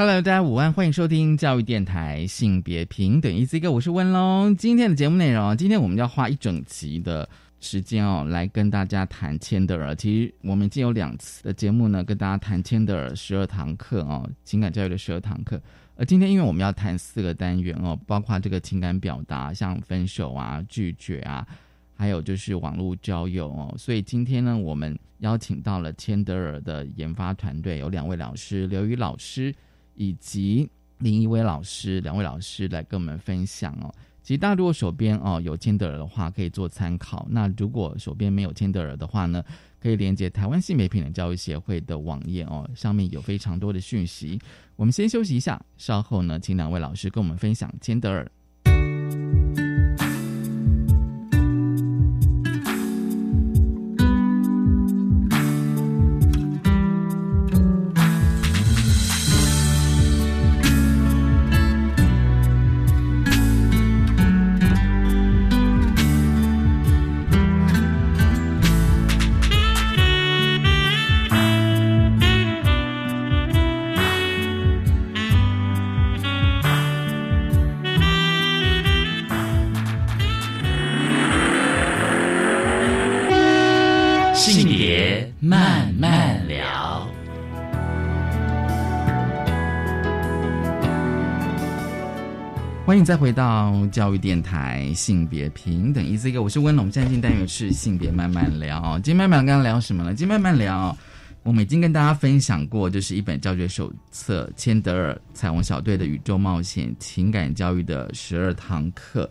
Hello，大家午安，欢迎收听教育电台性别平等 Easy Go，我是温龙。今天的节目内容，今天我们要花一整集的时间哦，来跟大家谈千德尔。其实我们已经有两次的节目呢，跟大家谈千德尔十二堂课哦，情感教育的十二堂课。而今天因为我们要谈四个单元哦，包括这个情感表达，像分手啊、拒绝啊，还有就是网络交友哦，所以今天呢，我们邀请到了千德尔的研发团队，有两位老师，刘宇老师。以及另一位老师两位老师来跟我们分享哦。其实大家如果手边哦有千德尔的话，可以做参考。那如果手边没有千德尔的话呢，可以连接台湾性美品的教育协会的网页哦，上面有非常多的讯息。我们先休息一下，稍后呢，请两位老师跟我们分享千德尔。欢迎再回到教育电台性别平等，一字一个，我是温龙。现在进单元是性别慢慢聊。今天慢慢刚刚聊什么呢？今天慢慢聊，我们已经跟大家分享过，就是一本教学手册《千德尔彩虹小队的宇宙冒险情感教育》的十二堂课。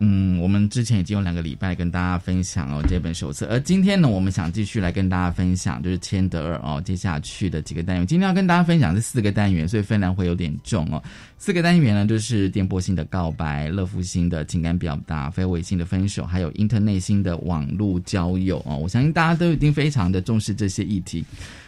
嗯，我们之前已经有两个礼拜跟大家分享哦这本手册，而今天呢，我们想继续来跟大家分享，就是千德尔哦接下去的几个单元。今天要跟大家分享这四个单元，所以分量会有点重哦。四个单元呢，就是电波性的告白、乐福性的情感表达、非微性的分手，还有 inter 内心的网络交友哦。我相信大家都已经非常的重视这些议题。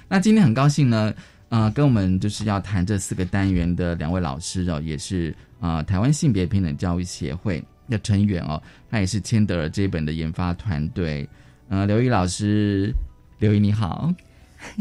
那今天很高兴呢，呃，跟我们就是要谈这四个单元的两位老师哦，也是啊台湾性别平等教育协会。的成员哦，他也是千德尔这本的研发团队。呃，刘怡老师，刘怡你好，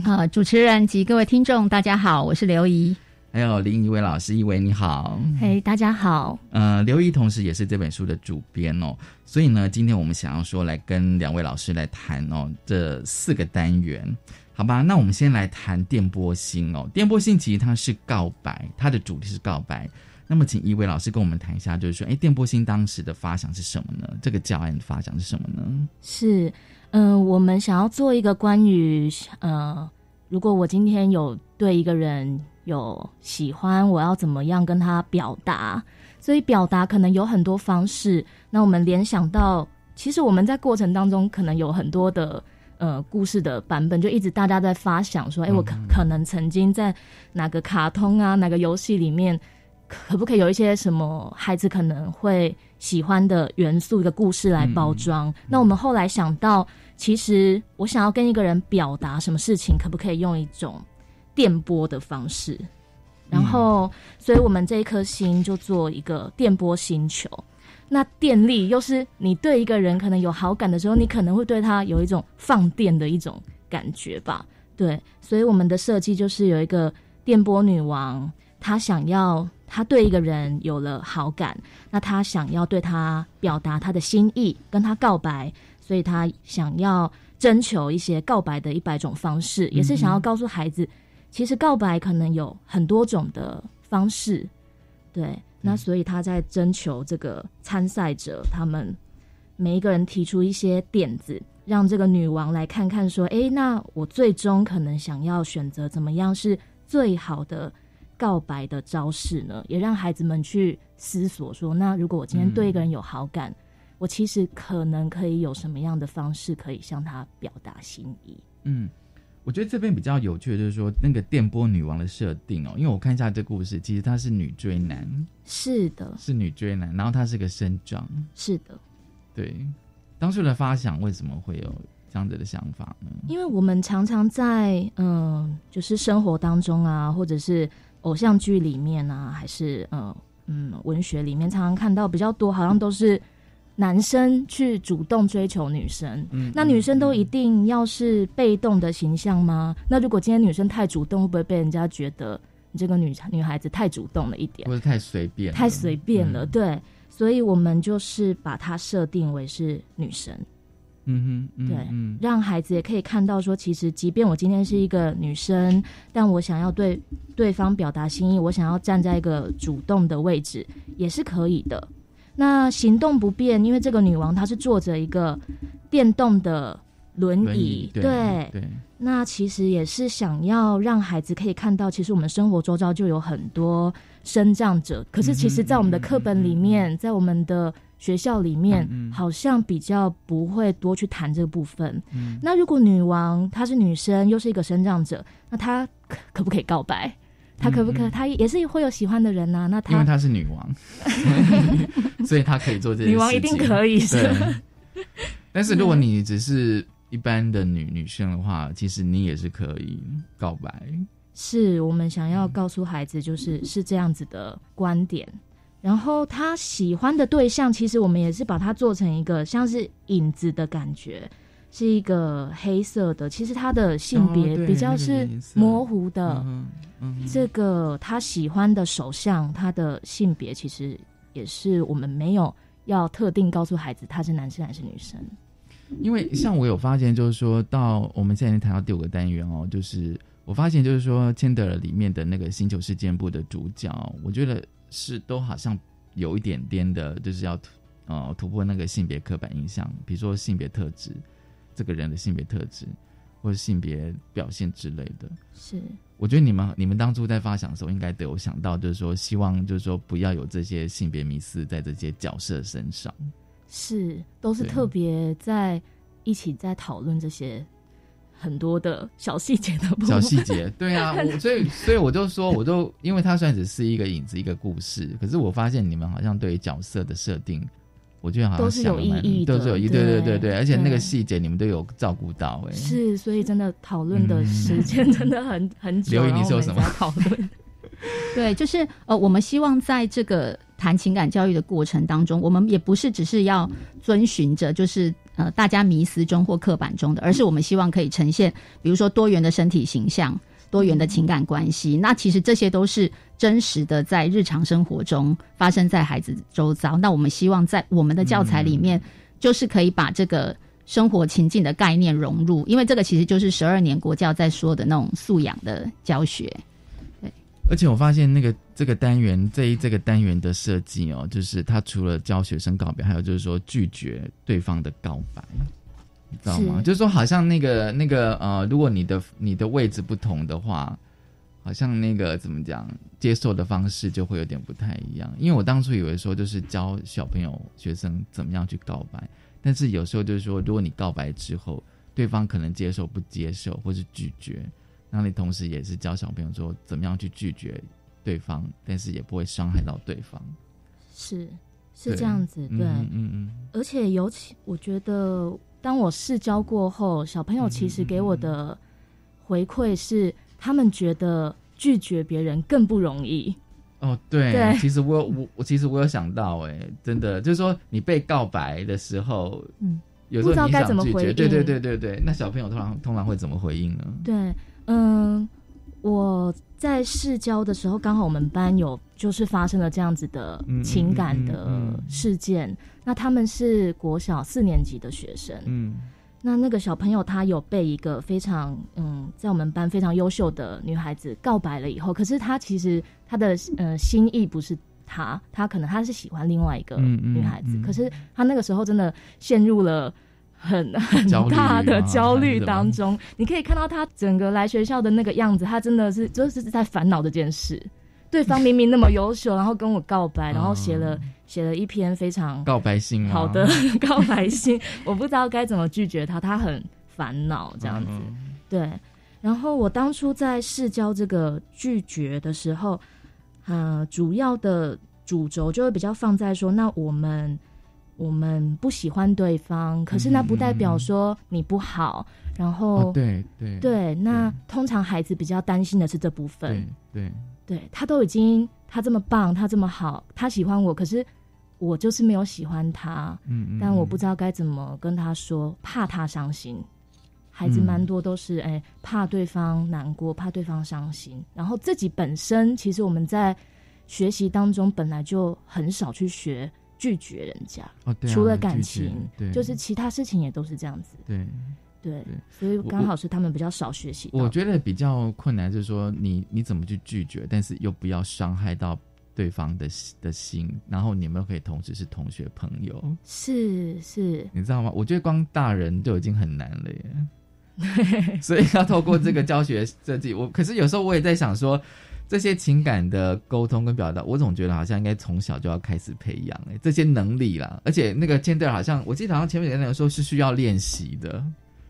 好，主持人及各位听众大家好，我是刘怡。还有另一位老师，一位你好，嘿，大家好。呃，刘怡同时也是这本书的主编哦，所以呢，今天我们想要说来跟两位老师来谈哦这四个单元，好吧？那我们先来谈电波星哦，电波星其实它是告白，它的主题是告白。那么，请一位老师跟我们谈一下，就是说，哎，电波星当时的发想是什么呢？这个教案的发想是什么呢？是，嗯，我们想要做一个关于，呃，如果我今天有对一个人有喜欢，我要怎么样跟他表达？所以表达可能有很多方式。那我们联想到，其实我们在过程当中可能有很多的，呃，故事的版本，就一直大家在发想说，哎，我可可能曾经在哪个卡通啊，哪个游戏里面。可不可以有一些什么孩子可能会喜欢的元素，一个故事来包装？那我们后来想到，其实我想要跟一个人表达什么事情，可不可以用一种电波的方式？然后，所以我们这一颗星就做一个电波星球。那电力又是你对一个人可能有好感的时候，你可能会对他有一种放电的一种感觉吧？对，所以我们的设计就是有一个电波女王，她想要。他对一个人有了好感，那他想要对他表达他的心意，跟他告白，所以他想要征求一些告白的一百种方式，也是想要告诉孩子，其实告白可能有很多种的方式。对，那所以他在征求这个参赛者，他们每一个人提出一些点子，让这个女王来看看，说，哎，那我最终可能想要选择怎么样是最好的。告白的招式呢，也让孩子们去思索说：那如果我今天对一个人有好感，我其实可能可以有什么样的方式可以向他表达心意？嗯，我觉得这边比较有趣的就是说那个电波女王的设定哦，因为我看一下这故事，其实她是女追男，是的，是女追男，然后她是个生长，是的。对，当初的发想为什么会有这样子的想法呢？因为我们常常在嗯，就是生活当中啊，或者是偶像剧里面啊，还是呃嗯文学里面，常常看到比较多，好像都是。男生去主动追求女生，嗯那女生都一定要是被动的形象吗？那如果今天女生太主动，会不会被人家觉得你这个女女孩子太主动了一点，或者太随便？太随便了，对。所以我们就是把它设定为是女生，嗯哼，对，让孩子也可以看到说，其实即便我今天是一个女生，但我想要对对方表达心意，我想要站在一个主动的位置，也是可以的。那行动不便，因为这个女王她是坐着一个电动的轮椅，对。那其实也是想要让孩子可以看到，其实我们生活周遭就有很多生障者。可是，其实，在我们的课本里面，在我们的学校里面，好像比较不会多去谈这个部分。那如果女王她是女生，又是一个生长者，那她可可不可以告白？她可不可？她也是会有喜欢的人呐。那她因为她是女王，所以她可以做这些。女王一定可以是。但是如果你只是一般的女女生的话，其实你也是可以告白。是我们想要告诉孩子，就是是这样子的观点。然后他喜欢的对象，其实我们也是把它做成一个像是影子的感觉。是一个黑色的，其实他的性别比较是模糊的。这个他喜欢的首相，他的性别其实也是我们没有要特定告诉孩子他是男生还是女生。因为像我有发现，就是说到我们现在谈到第五个单元哦，就是我发现就是说《千德尔》里面的那个星球事件部的主角，我觉得是都好像有一点点的，就是要呃突破那个性别刻板印象，比如说性别特质。这个人的性别特质，或者性别表现之类的，是。我觉得你们你们当初在发想的时候，应该都有想到，就是说希望就是说不要有这些性别迷思在这些角色身上，是都是特别在一起在讨论这些很多的小细节的小细节，对啊，我所以所以我就说，我都因为它虽然只是一个影子一个故事，可是我发现你们好像对于角色的设定。我觉得好像都是有意义的，都是有意义，对对对对，而且那个细节你们都有照顾到，哎，是，所以真的讨论的时间真的很很久。刘宇，你说什么讨论？对，就是呃，我们希望在这个谈情感教育的过程当中，我们也不是只是要遵循着就是呃大家迷思中或刻板中的，而是我们希望可以呈现，比如说多元的身体形象。多元的情感关系，那其实这些都是真实的，在日常生活中发生在孩子周遭。那我们希望在我们的教材里面，就是可以把这个生活情境的概念融入，因为这个其实就是十二年国教在说的那种素养的教学。对，而且我发现那个这个单元这一这个单元的设计哦，就是他除了教学生告别，还有就是说拒绝对方的告白。你知道吗？就是说，好像那个那个呃，如果你的你的位置不同的话，好像那个怎么讲，接受的方式就会有点不太一样。因为我当初以为说，就是教小朋友学生怎么样去告白，但是有时候就是说，如果你告白之后，对方可能接受不接受，或是拒绝，那你同时也是教小朋友说怎么样去拒绝对方，但是也不会伤害到对方。是是这样子，对，嗯嗯，而且尤其我觉得。当我试教过后，小朋友其实给我的回馈是，他们觉得拒绝别人更不容易。哦，对，其实我我我其实我有想到，哎，真的就是说，你被告白的时候，嗯，有时候你想拒绝，对对对对对，那小朋友通常通常会怎么回应呢？对，嗯。我在试教的时候，刚好我们班有就是发生了这样子的情感的事件。那他们是国小四年级的学生，嗯，那那个小朋友他有被一个非常嗯，在我们班非常优秀的女孩子告白了以后，可是他其实他的呃心意不是他，他可能他是喜欢另外一个女孩子，可是他那个时候真的陷入了。很很大的焦虑当中，你可以看到他整个来学校的那个样子，他真的是就是在烦恼这件事。对方明明那么优秀，然后跟我告白，然后写了写了一篇非常告白信，好的 告白信，我不知道该怎么拒绝他，他很烦恼这样子。对，然后我当初在试教这个拒绝的时候，呃，主要的主轴就会比较放在说，那我们我们不喜欢对方，可是那不代表说你不好。然后，对对对，那通常孩子比较担心的是这部分。对对，他都已经他这么棒，他这么好，他喜欢我，可是我就是没有喜欢他。嗯嗯。但我不知道该怎么跟他说，怕他伤心。孩子蛮多都是哎，怕对方难过，怕对方伤心。然后自己本身其实我们在学习当中本来就很少去学拒绝人家。哦，对。除了感情，对，就是其他事情也都是这样子。对。对，所以刚好是他们比较少学习。我觉得比较困难就是说，你你怎么去拒绝，但是又不要伤害到对方的的心，然后你们可以同时是同学朋友。是是，你知道吗？我觉得光大人就已经很难了耶。所以要透过这个教学设计，我可是有时候我也在想说，这些情感的沟通跟表达，我总觉得好像应该从小就要开始培养哎这些能力啦。而且那个千德好像我记得好像前面有人说是需要练习的。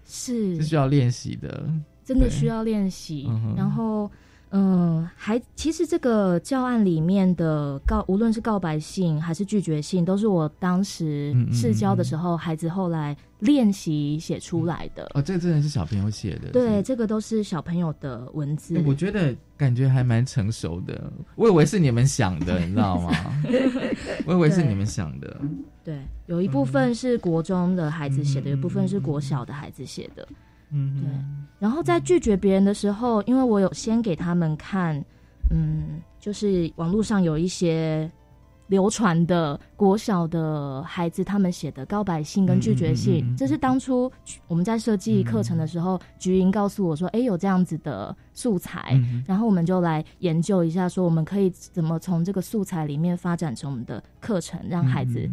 是，是需要练习的，真的需要练习。然后，嗯，还其实这个教案里面的告，无论是告白信还是拒绝信，都是我当时试教的时候，孩子后来练习写出来的。哦，这个真的是小朋友写的。对，这个都是小朋友的文字。我觉得感觉还蛮成熟的。我以为是你们想的，你知道吗？我以为是你们想的。对，有一部分是国中的孩子写的，有一部分是国小的孩子写的。嗯，对。然后在拒绝别人的时候，因为我有先给他们看，嗯，就是网络上有一些。流传的国小的孩子他们写的告白信跟拒绝信，这是当初我们在设计课程的时候，菊英告诉我说：“哎，有这样子的素材。”然后我们就来研究一下，说我们可以怎么从这个素材里面发展成我们的课程，让孩子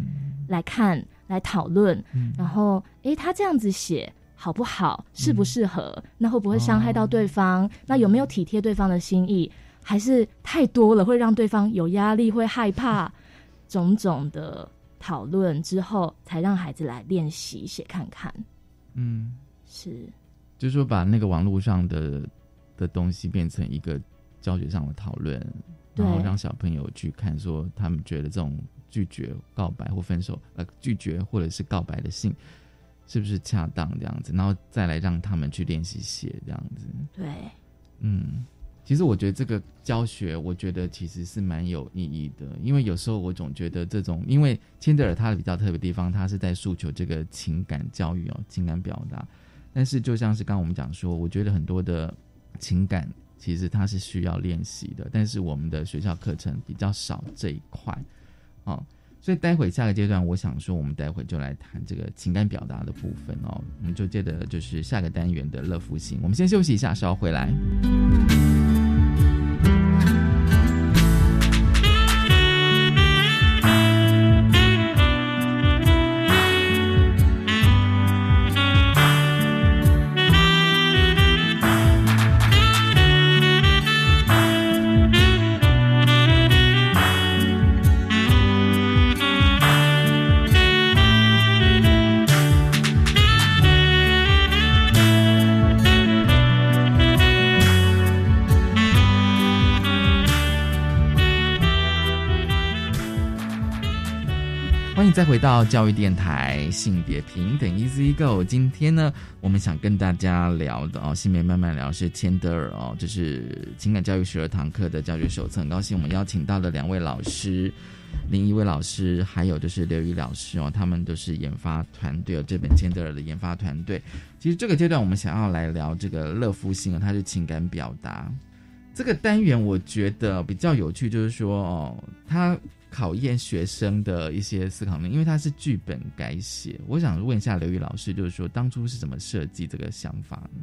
来看、来讨论。然后，哎，他这样子写好不好？适不适合？那会不会伤害到对方？那有没有体贴对方的心意？还是太多了，会让对方有压力，会害怕？种种的讨论之后，才让孩子来练习写看看。嗯，是，就是说把那个网络上的的东西变成一个教学上的讨论，然后让小朋友去看，说他们觉得这种拒绝告白或分手，呃，拒绝或者是告白的信是不是恰当这样子，然后再来让他们去练习写这样子。对，嗯。其实我觉得这个教学，我觉得其实是蛮有意义的，因为有时候我总觉得这种，因为千德尔他的比较特别地方，他是在诉求这个情感教育哦，情感表达。但是就像是刚刚我们讲说，我觉得很多的情感其实它是需要练习的，但是我们的学校课程比较少这一块哦。所以待会下个阶段，我想说，我们待会就来谈这个情感表达的部分哦。我们就接着就是下个单元的乐福星。我们先休息一下，稍后回来。Bye. 欢迎再回到教育电台，性别平等，Easy Go。今天呢，我们想跟大家聊的哦，性别慢慢聊是千德尔哦，这是情感教育十二堂课的教学手册。很高兴我们邀请到的两位老师，林一位老师，还有就是刘宇老师哦，他们都是研发团队哦，这本千德尔的研发团队。其实这个阶段我们想要来聊这个乐夫性啊，它是情感表达这个单元，我觉得比较有趣，就是说哦，它。考验学生的一些思考能力，因为它是剧本改写。我想问一下刘宇老师，就是说当初是怎么设计这个想法呢？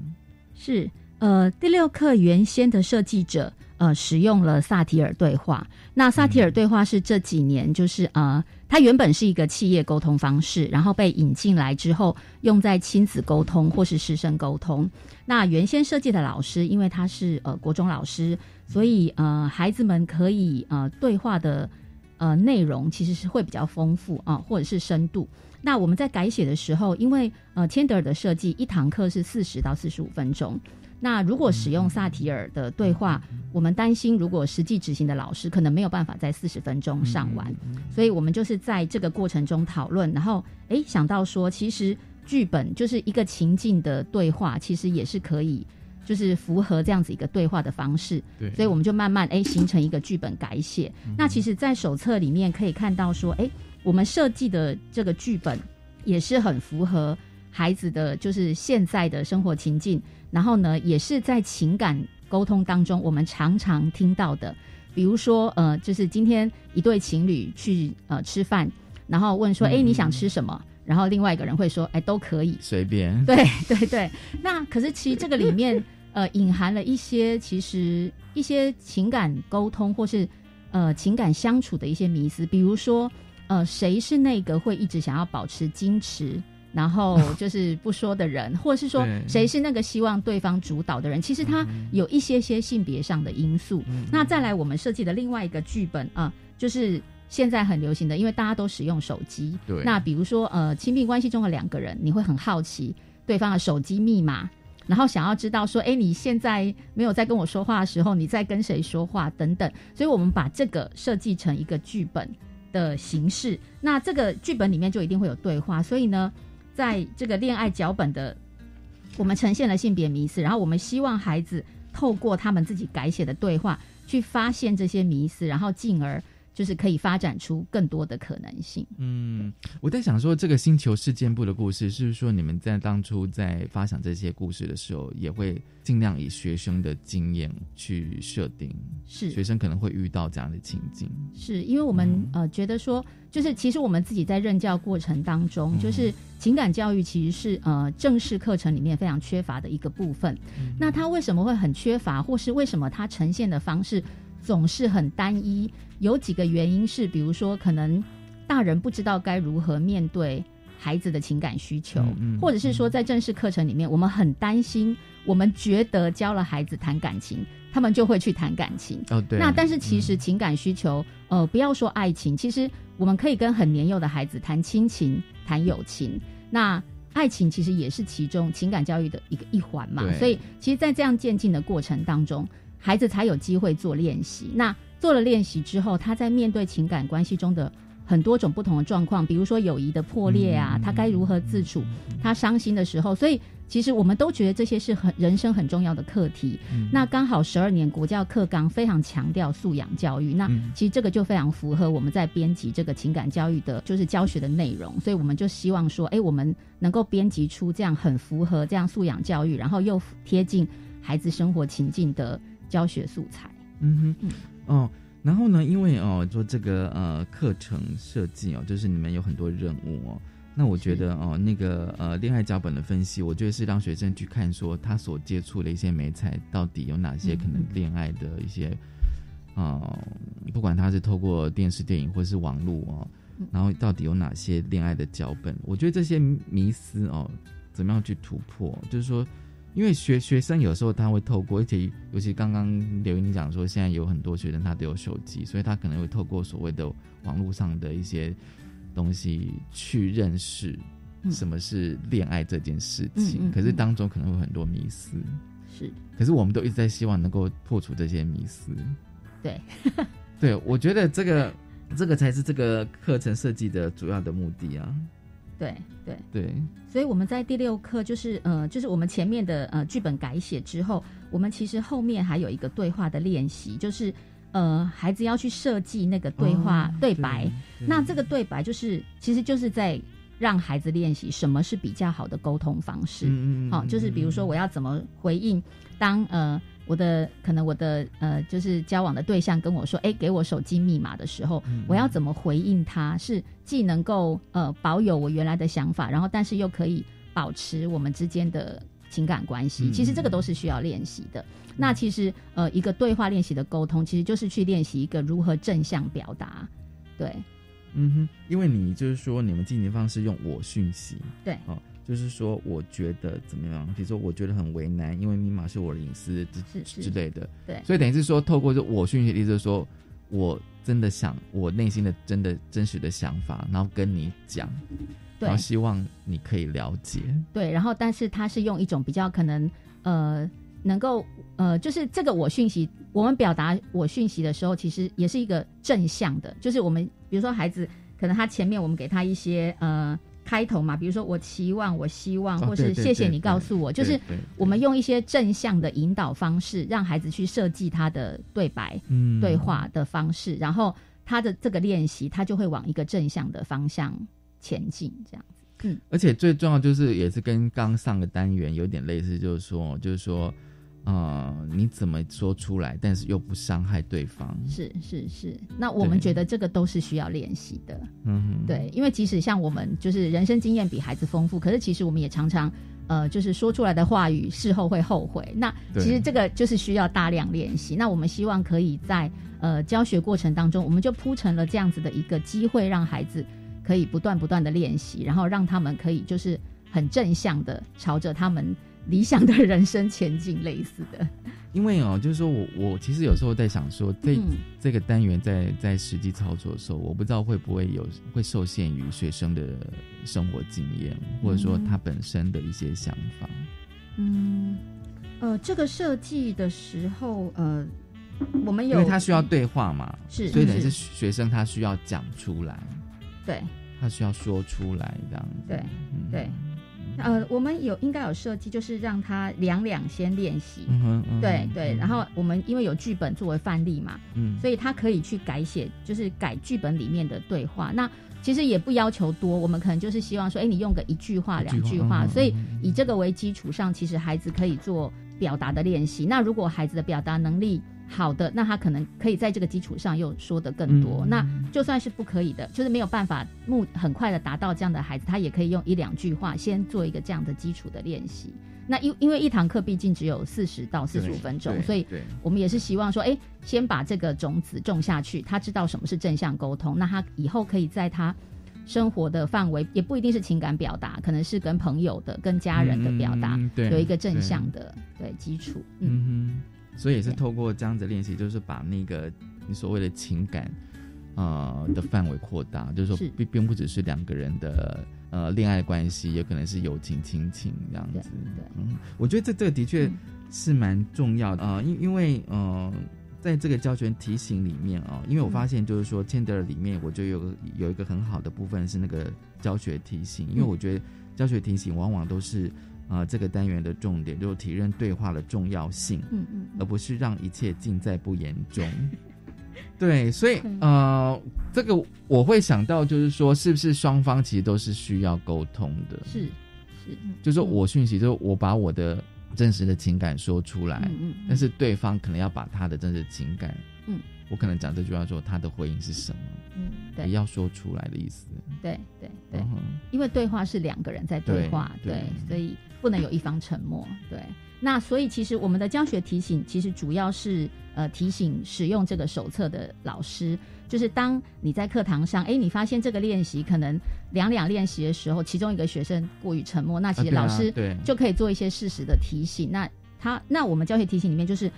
是呃，第六课原先的设计者呃使用了萨提尔对话。那萨提尔对话是这几年就是呃，它原本是一个企业沟通方式，然后被引进来之后用在亲子沟通或是师生沟通。那原先设计的老师，因为他是呃国中老师，所以呃孩子们可以呃对话的。呃，内容其实是会比较丰富啊，或者是深度。那我们在改写的时候，因为呃，千德尔的设计一堂课是四十到四十五分钟，那如果使用萨提尔的对话，我们担心如果实际执行的老师可能没有办法在四十分钟上完，所以我们就是在这个过程中讨论，然后诶想到说，其实剧本就是一个情境的对话，其实也是可以。就是符合这样子一个对话的方式，对，所以我们就慢慢哎形成一个剧本改写。那其实，在手册里面可以看到说，哎，我们设计的这个剧本也是很符合孩子的就是现在的生活情境。然后呢，也是在情感沟通当中，我们常常听到的，比如说呃，就是今天一对情侣去呃吃饭，然后问说，哎，你想吃什么？然后另外一个人会说，哎，都可以，随便。对对对，那可是其实这个里面。呃，隐含了一些其实一些情感沟通或是呃情感相处的一些迷思，比如说呃谁是那个会一直想要保持矜持，然后 就是不说的人，或者是说谁是那个希望对方主导的人，其实他有一些些性别上的因素。那再来我们设计的另外一个剧本啊，就是现在很流行的，因为大家都使用手机，对。那比如说呃亲密关系中的两个人，你会很好奇对方的手机密码。然后想要知道说，哎，你现在没有在跟我说话的时候，你在跟谁说话等等，所以我们把这个设计成一个剧本的形式。那这个剧本里面就一定会有对话，所以呢，在这个恋爱脚本的，我们呈现了性别迷思，然后我们希望孩子透过他们自己改写的对话，去发现这些迷思，然后进而。就是可以发展出更多的可能性。嗯，我在想说，这个星球事件部的故事，是不是说你们在当初在发想这些故事的时候，也会尽量以学生的经验去设定？是，学生可能会遇到这样的情境。是因为我们呃觉得说，就是其实我们自己在任教过程当中，就是情感教育其实是呃正式课程里面非常缺乏的一个部分。那它为什么会很缺乏，或是为什么它呈现的方式？总是很单一，有几个原因是，比如说，可能大人不知道该如何面对孩子的情感需求，或者是说，在正式课程里面，我们很担心，我们觉得教了孩子谈感情，他们就会去谈感情。哦，对。那但是其实情感需求，呃，不要说爱情，其实我们可以跟很年幼的孩子谈亲情、谈友情。那爱情其实也是其中情感教育的一个一环嘛。所以，其实，在这样渐进的过程当中。孩子才有机会做练习。那做了练习之后，他在面对情感关系中的很多种不同的状况，比如说友谊的破裂啊，他该如何自处？他伤心的时候，所以其实我们都觉得这些是很人生很重要的课题。那刚好十二年国教课纲非常强调素养教育，那其实这个就非常符合我们在编辑这个情感教育的，就是教学的内容。所以我们就希望说，哎，我们能够编辑出这样很符合这样素养教育，然后又贴近孩子生活情境的。教学素材，嗯哼，哦，然后呢，因为哦，做这个呃课程设计哦，就是你们有很多任务哦，那我觉得哦，那个呃恋爱脚本的分析，我觉得是让学生去看说他所接触的一些美彩到底有哪些可能恋爱的一些，啊，不管他是透过电视、电影或是网络哦，然后到底有哪些恋爱的脚本，我觉得这些迷思哦，怎么样去突破，就是说。因为学学生有时候他会透过，而且尤其刚刚刘英讲说，现在有很多学生他都有手机，所以他可能会透过所谓的网络上的一些东西去认识什么是恋爱这件事情。可是当中可能会很多迷思，是。可是我们都一直在希望能够破除这些迷思。对，对，我觉得这个这个才是这个课程设计的主要的目的啊。对对对，所以我们在第六课就是呃，就是我们前面的呃剧本改写之后，我们其实后面还有一个对话的练习，就是呃孩子要去设计那个对话对白。那这个对白就是其实就是在让孩子练习什么是比较好的沟通方式。好，就是比如说我要怎么回应当呃。我的可能我的呃，就是交往的对象跟我说，哎，给我手机密码的时候，我要怎么回应他？是既能够呃保有我原来的想法，然后但是又可以保持我们之间的情感关系。其实这个都是需要练习的。那其实呃，一个对话练习的沟通，其实就是去练习一个如何正向表达。对，嗯哼，因为你就是说你们进行方式用我讯息，对，哦。就是说，我觉得怎么样？比如说，我觉得很为难，因为密码是我的隐私之之类的。对，所以等于是说，透过这我讯息，意思是说，我真的想我内心的真的真实的想法，然后跟你讲，然后希望你可以了解。对，然后但是他是用一种比较可能呃能够呃，就是这个我讯息，我们表达我讯息的时候，其实也是一个正向的，就是我们比如说孩子可能他前面我们给他一些呃开头嘛，比如说我期望、我希望，或是谢谢你告诉我，就是我们用一些正向的引导方式，让孩子去设计他的对白、嗯。对话的方式，然后他的这个练习，他就会往一个正向的方向前进，这样子。嗯。而且最重要就是也是跟刚上个单元有点类似，就是说，就是说，呃，你怎么说出来，但是又不伤害对方。是是是，那我们觉得这个都是需要练习的。嗯哼，对，因为即使像我们就是人生经验比孩子丰富，可是其实我们也常常呃，就是说出来的话语事后会后悔。那其实这个就是需要大量练习。那我们希望可以在呃教学过程当中，我们就铺成了这样子的一个机会，让孩子可以不断不断的练习，然后让他们可以就是很正向的朝着他们理想的人生前景，类似的。因为哦，就是说我我其实有时候在想说，这、嗯这个单元在在实际操作的时候，我不知道会不会有会受限于学生的生活经验，或者说他本身的一些想法。嗯，呃，这个设计的时候，呃，我们有，因为他需要对话嘛，是所以等于是是学生他需要讲出来，对他需要说出来这样子。对嗯对，呃，我们有应该有设计，就是让他两两先练习。嗯哼，嗯哼对对，嗯然后我们因为有剧本作为范例嘛，嗯，所以他可以去改写，就是改剧本里面的对话。那其实也不要求多，我们可能就是希望说，哎，你用个一句话、两句话。嗯所以以这个为基础上，其实孩子可以做表达的练习。那如果孩子的表达能力好的，那他可能可以在这个基础上又说的更多。嗯那就算是不可以的，就是没有办法目很快的达到这样的孩子，他也可以用一两句话先做一个这样的基础的练习。那因因为一堂课毕竟只有四十到四十五分钟，所以我们也是希望说，哎，先把这个种子种下去，他知道什么是正向沟通，那他以后可以在他生活的范围，也不一定是情感表达，可能是跟朋友的、跟家人的表达，嗯对有一个正向的对基础。嗯，所以也是透过这样子练习，就是把那个你所谓的情感，呃的范围扩大，就是是。说并并不只是两个人的呃恋爱关系，也可能是友情、亲情这样子。对，嗯，我觉得这这个的确嗯。是蛮重要的啊、呃，因因为呃，在这个教学提醒里面啊、因为我发现就是说 c h a n d e r 里面，我就有个有一个很好的部分是那个教学提醒，因为我觉得教学提醒往往都是呃这个单元的重点，就是体认对话的重要性，嗯嗯而不是让一切尽在不言中。对，所以对呃，这个我会想到就是说，是不是双方其实都是需要沟通的？是是，就是我讯息，就是我把我的真实的情感说出来，嗯嗯，但是对方可能要把他的真实情感，嗯，我可能讲这句话说他的回应是什么，嗯也对要说出来的意思。对对对嗯，因为对话是两个人在对话，对对，所以不能有一方沉默，对。那所以其实我们的教学提醒，其实主要是呃提醒使用这个手册的老师，就是当你在课堂上，哎，你发现这个练习可能两两练习的时候，其中一个学生过于沉默，那其实老师对就可以做一些适时的提醒。那他那我们教学提醒里面就是。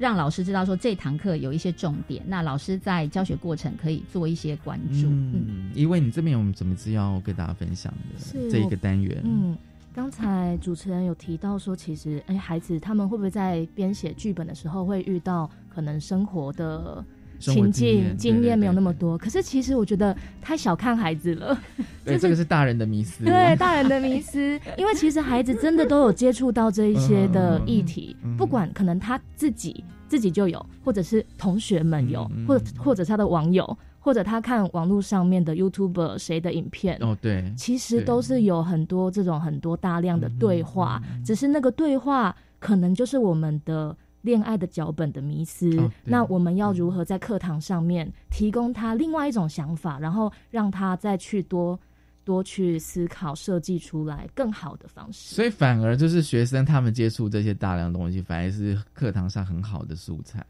让老师知道说这堂课有一些重点，那老师在教学过程可以做一些关注。嗯嗯，因为你这边有什么资料要跟大家分享的这一个单元？嗯，刚才主持人有提到说，其实哎，孩子他们会不会在编写剧本的时候会遇到可能生活的情境经验没有那么对多？可是其实我觉得太小看孩子了，对，就是这个是大人的迷思。对大人的迷思，因为其实孩子真的都有接触到这一些的议题不管可能他自己自己就有，或者是同学们有或者或者他的网友，或者他看网络上面的 YouTube 谁的影片，哦，对，其实都是有很多这种很多大量的对话，只是那个对话可能就是我们的恋爱的脚本的迷思。哦那我们要如何在课堂上面提供他另外一种想法，然后让他再去多多去思考，设计出来更好的方式。所以反而就是学生他们接触这些大量东西，反而是课堂上很好的素材。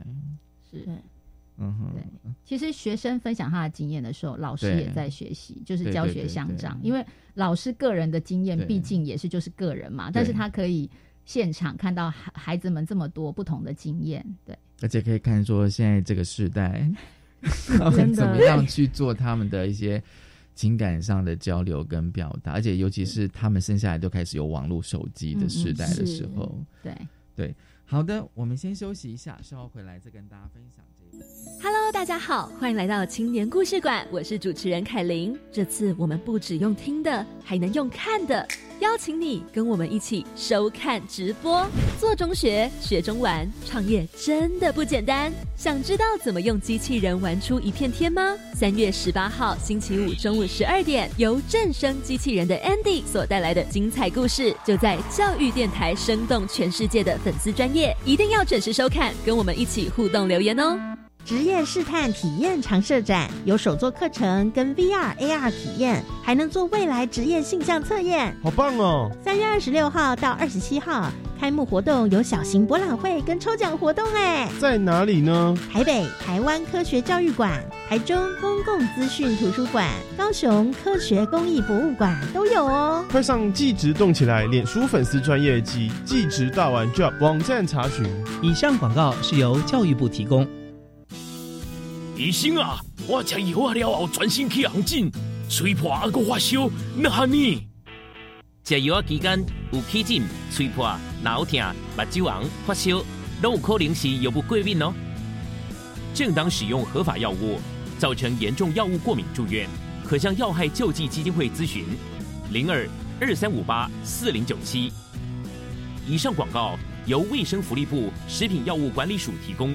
是对嗯哼，对其实学生分享他的经验的时候，老师也在学习，就是教学相长。因为老师个人的经验毕竟也是就是个人嘛，但是他可以现场看到孩孩子们这么多不同的经验，对，而且可以看说现在这个时代，他们怎么样去做他们的一些情感上的交流跟表达，而且尤其是他们生下来就开始有网络手机的时代的时候，对。对，好的，我们先休息一下，稍后回来再跟大家分享。Hello，大家好，欢迎来到青年故事馆，我是主持人凯琳。这次我们不只用听的，还能用看的，邀请你跟我们一起收看直播，做中学，学中玩，创业真的不简单。想知道怎么用机器人玩出一片天吗？三月十八号星期五中午十二点，由正声机器人的 Andy 所带来的精彩故事，就在教育电台，生动全世界的粉丝专业，一定要准时收看，跟我们一起互动留言哦。职业试探体验常设展有手作课程跟 VR、AR 体验，还能做未来职业性向测验。好棒哦！三月二十六号到二十七号开幕活动有小型博览会跟抽奖活动哎，在哪里呢？台北台湾科学教育馆、台中公共资讯图书馆、高雄科学公益博物馆都有哦。快上即职动起来脸书粉丝专业及即职大玩 Job 网站查询。以上广告是由教育部提供。医生啊，我食药啊了后全身起红疹，吹破还阁发烧，那哈呢？食药啊期间有起疹、吹破、脑疼、目睭红、发烧，都有可能是药物过敏哦。正当使用合法药物，造成严重药物过敏住院，可向药害救济基金会咨询：零二二三五八四零九七。以上广告由卫生福利部食品药物管理署提供。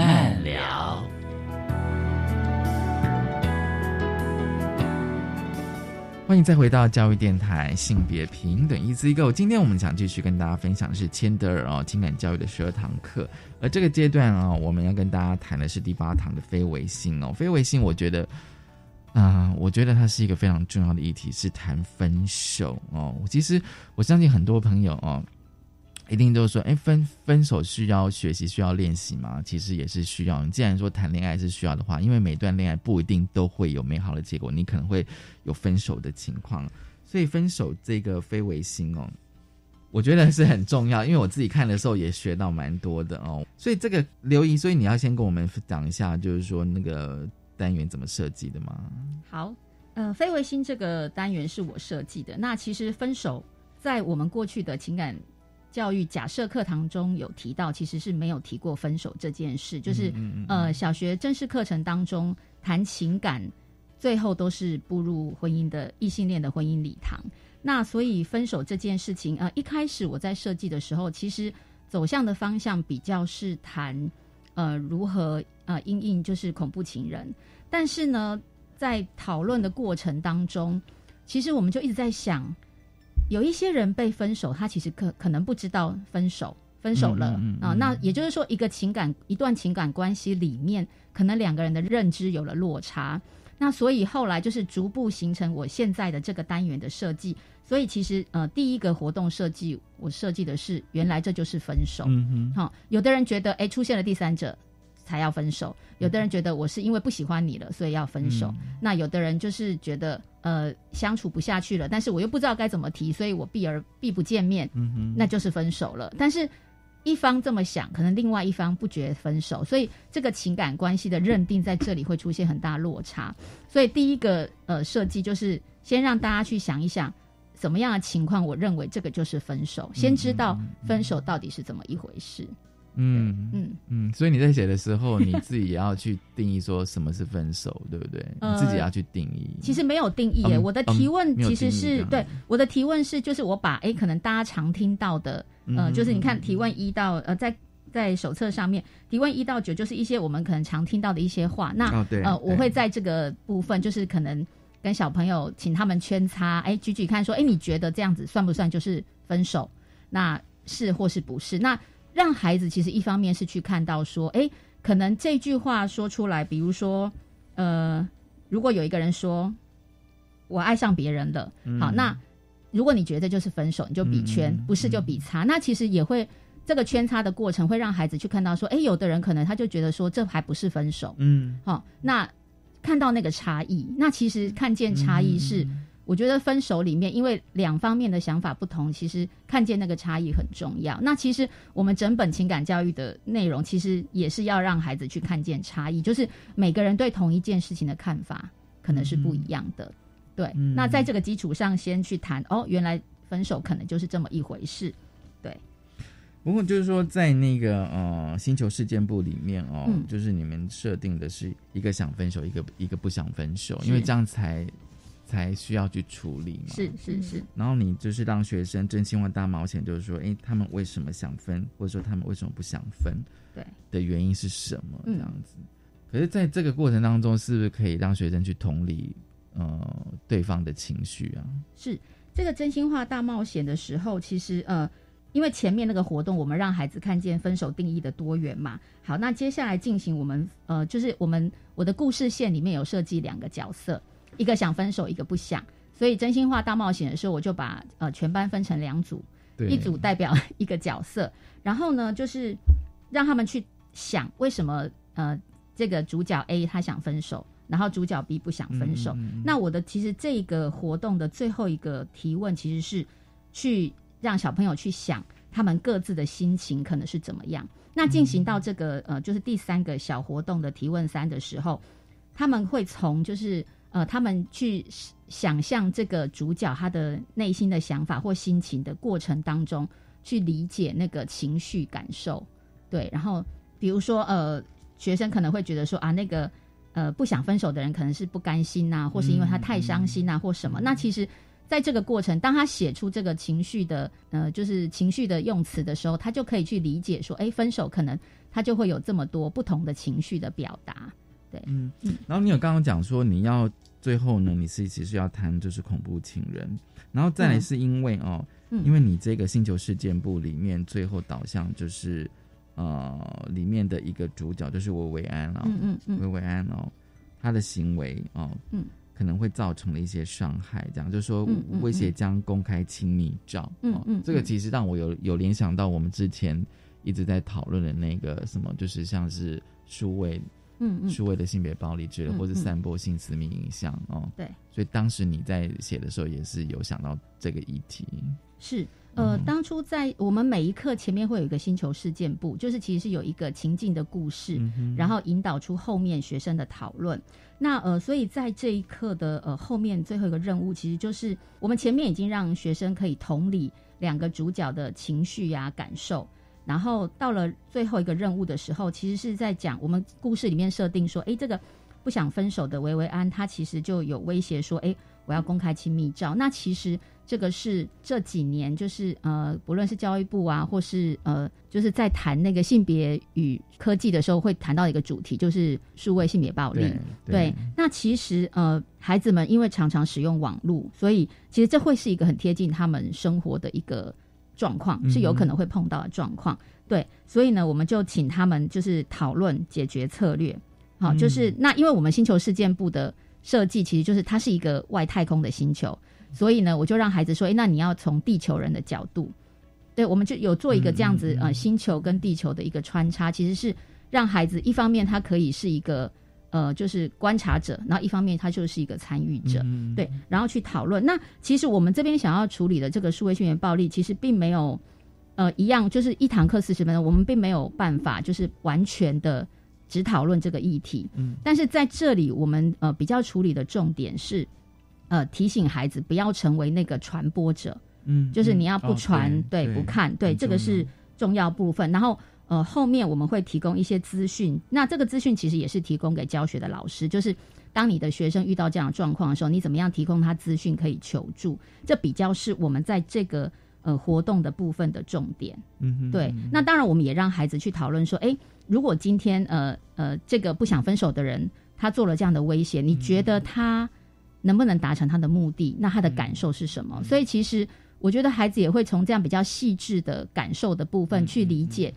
慢聊。欢迎再回到教育电台性别平等一字一个。今天我们想继续跟大家分享的是千德尔哦情感教育的十二堂课，而这个阶段啊、我们要跟大家谈的是第八堂的非唯性哦。非唯性，我觉得，啊、我觉得它是一个非常重要的议题，是谈分手哦。其实我相信很多朋友哦。一定都说，哎，分分手需要学习，需要练习吗？其实也是需要。你既然说谈恋爱是需要的话，因为每段恋爱不一定都会有美好的结果，你可能会有分手的情况，所以分手这个非唯心哦，我觉得是很重要。因为我自己看的时候也学到蛮多的哦，所以这个刘怡，所以你要先跟我们讲一下，就是说那个单元怎么设计的吗？好，呃，非唯心这个单元是我设计的。那其实分手在我们过去的情感教育假设课堂中有提到，其实是没有提过分手这件事。就是、嗯嗯嗯呃，小学正式课程当中谈情感，最后都是步入婚姻的异性恋的婚姻礼堂。那所以分手这件事情，呃，一开始我在设计的时候，其实走向的方向比较是谈呃如何呃因应就是恐怖情人，但是呢，在讨论的过程当中，其实我们就一直在想，有一些人被分手，他其实可可能不知道分手。分手了、嗯嗯嗯啊，那也就是说，一个情感一段情感关系里面，可能两个人的认知有了落差，那所以后来就是逐步形成我现在的这个单元的设计。所以其实呃，第一个活动设计我设计的是，原来这就是分手。嗯哼，好、有的人觉得哎出现了第三者才要分手，有的人觉得我是因为不喜欢你了，所以要分手。嗯那有的人就是觉得呃相处不下去了，但是我又不知道该怎么提，所以我避而避不见面，嗯哼，那就是分手了。但是一方这么想，可能另外一方不觉得分手，所以这个情感关系的认定在这里会出现很大落差。所以第一个呃设计就是先让大家去想一想。什么样的情况，我认为这个就是分手。先知道分手到底是怎么一回事。嗯嗯嗯，所以你在写的时候，你自己也要去定义说什么是分手，对不对？呃你自己要去定义。其实没有定义耶，嗯我的提问其实是对我的提问是，就是我把诶可能大家常听到的，呃，嗯就是你看提问一到呃在。在手册上面，提问一到九就是一些我们可能常听到的一些话。那、呃，我会在这个部分，就是可能跟小朋友请他们圈叉，哎，举举看说，哎，你觉得这样子算不算就是分手，那是或是不是？那让孩子其实一方面是去看到说，哎，可能这句话说出来，比如说，呃，如果有一个人说我爱上别人了，好，那如果你觉得就是分手，你就比圈，不是就比差，那其实也会这个圈差的过程会让孩子去看到说，哎，有的人可能他就觉得说这还不是分手，嗯，好，那看到那个差异，那其实看见差异是。我觉得分手里面，因为两方面的想法不同，其实看见那个差异很重要。那其实我们整本情感教育的内容，其实也是要让孩子去看见差异，就是每个人对同一件事情的看法可能是不一样的。对，那在这个基础上，先去谈哦，原来分手可能就是这么一回事。对。不过就是说，在那个呃星球事件部里面哦，就是你们设定的是一个想分手，一个一个不想分手，因为这样才。才需要去处理嘛？是是是。然后你就是让学生真心话大冒险，就是说，哎，他们为什么想分，或者说他们为什么不想分？对。的原因是什么？这样子。可是，在这个过程当中，是不是可以让学生去同理呃对方的情绪啊？是这个真心话大冒险的时候，其实呃，因为前面那个活动，我们让孩子看见分手定义的多元嘛。好，那接下来进行我们呃，就是我们我的故事线里面有设计两个角色。一个想分手，一个不想，所以真心话大冒险的时候，我就把呃全班分成两组，一组代表一个角色，然后呢，就是让他们去想为什么呃这个主角 A 他想分手，然后主角 B 不想分手。那我的其实这个活动的最后一个提问，其实是去让小朋友去想他们各自的心情可能是怎么样。那进行到这个呃就是第三个小活动的提问三的时候，他们会从就是。呃，他们去想象这个主角他的内心的想法或心情的过程当中，去理解那个情绪感受，对。然后，比如说，呃，学生可能会觉得说啊，那个呃不想分手的人可能是不甘心呐，或是因为他太伤心呐，或什么。那其实，在这个过程，当他写出这个情绪的呃，就是情绪的用词的时候，他就可以去理解说，哎，分手可能他就会有这么多不同的情绪的表达。对，嗯嗯，然后你有刚刚讲说你要最后呢，你是其实要谈就是恐怖情人，然后再来是因为哦，因为你这个星球事件簿里面最后导向就是呃里面的一个主角就是维维安哦，嗯嗯嗯，维维安哦，他的行为哦，嗯，可能会造成了一些伤害，这样就是说威胁将公开亲密照，嗯嗯，这个其实让我有有联想到我们之前一直在讨论的那个什么，就是像是数位。嗯嗯，数位的性别暴力之类，或者散播性私密影像哦。对，所以当时你在写的时候，也是有想到这个议题。是，呃，当初在我们每一课前面会有一个星球事件部，就是其实是有一个情境的故事，然后引导出后面学生的讨论。那呃，所以在这一课的呃后面最后一个任务，其实就是我们前面已经让学生可以同理两个主角的情绪呀感受。然后到了最后一个任务的时候，其实是在讲我们故事里面设定说，哎，这个不想分手的维维安，他其实就有威胁说，哎，我要公开亲密照。那其实这个是这几年就是呃，不论是教育部啊，或是呃，就是在谈那个性别与科技的时候，会谈到一个主题，就是数位性别暴力。对，那其实呃，孩子们因为常常使用网络，所以其实这会是一个很贴近他们生活的一个。状况是有可能会碰到的状况，对，所以呢，我们就请他们就是讨论解决策略。好，就是那因为我们星球事件部的设计其实就是它是一个外太空的星球，所以呢，我就让孩子说，哎，那你要从地球人的角度，对，我们就有做一个这样子呃星球跟地球的一个穿插，其实是让孩子一方面他可以是一个。呃，就是观察者，然后一方面他就是一个参与者，对，然后去讨论。那其实我们这边想要处理的这个数位训练暴力，其实并没有呃一样，就是一堂课四十分钟，我们并没有办法就是完全的只讨论这个议题。嗯，但是在这里，我们呃比较处理的重点是呃提醒孩子不要成为那个传播者，嗯，就是你要不传，对，不看，对，这个是重要部分。然后。呃，后面我们会提供一些资讯，那这个资讯其实也是提供给教学的老师，就是当你的学生遇到这样的状况的时候，你怎么样提供他资讯可以求助，这比较是我们在这个呃活动的部分的重点。嗯，对。那当然，我们也让孩子去讨论说，哎，如果今天呃呃这个不想分手的人他做了这样的威胁，你觉得他能不能达成他的目的？那他的感受是什么？所以其实我觉得孩子也会从这样比较细致的感受的部分去理解，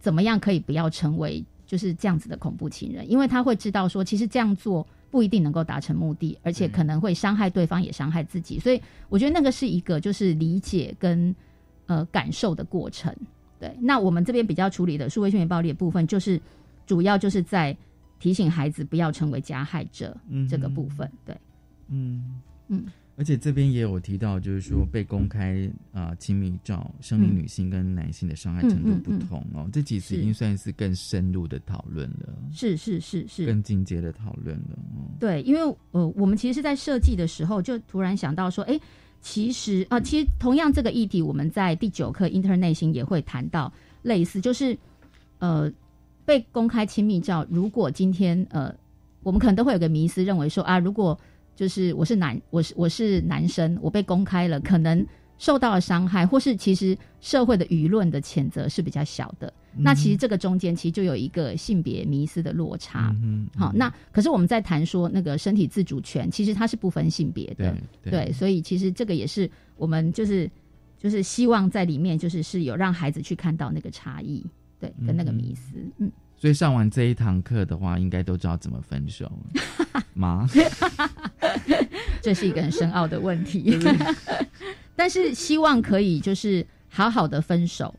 怎么样可以不要成为就是这样子的恐怖情人，因为他会知道说，其实这样做不一定能够达成目的，而且可能会伤害对方，也伤害自己。所以我觉得那个是一个就是理解跟呃感受的过程。对，那我们这边比较处理的数位性暴力的部分，就是主要就是在提醒孩子不要成为加害者这个部分。对，嗯嗯。而且这边也有提到，就是说被公开啊亲密照，生理女性跟男性的伤害程度不同哦。这其实已经算是更深入的讨论了，是是是是，更进阶的讨论了。对，因为呃，我们其实是在设计的时候，就突然想到说，哎，其实啊，其实同样这个议题，我们在第九课 Inter 内心也会谈到类似，就是呃，被公开亲密照，如果今天呃，我们可能都会有个迷思，认为说啊，如果就是我是男，我是我是男生，我被公开了，可能受到了伤害，或是其实社会的舆论的谴责是比较小的。那其实这个中间其实就有一个性别迷思的落差。嗯，好，那可是我们在谈说那个身体自主权，其实它是不分性别的。对，所以其实这个也是我们就是就是希望在里面就是是有让孩子去看到那个差异，对，跟那个迷思，嗯。所以上完这一堂课的话，应该都知道怎么分手 吗？这是一个很深奥的问题，但是希望可以就是好好的分手，